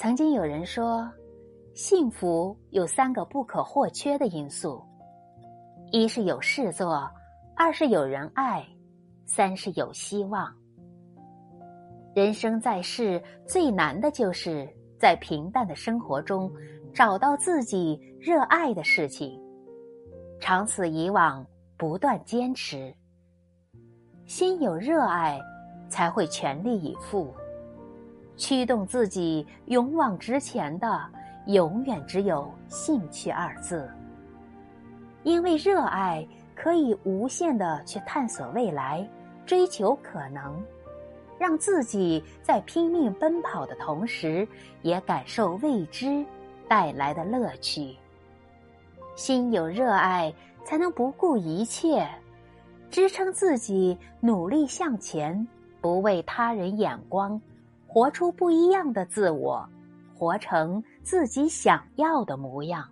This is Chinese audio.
曾经有人说，幸福有三个不可或缺的因素：一是有事做，二是有人爱，三是有希望。人生在世，最难的就是在平淡的生活中找到自己热爱的事情，长此以往，不断坚持。心有热爱，才会全力以赴。驱动自己勇往直前的，永远只有兴趣二字。因为热爱，可以无限的去探索未来，追求可能。让自己在拼命奔跑的同时，也感受未知带来的乐趣。心有热爱，才能不顾一切，支撑自己努力向前，不为他人眼光，活出不一样的自我，活成自己想要的模样。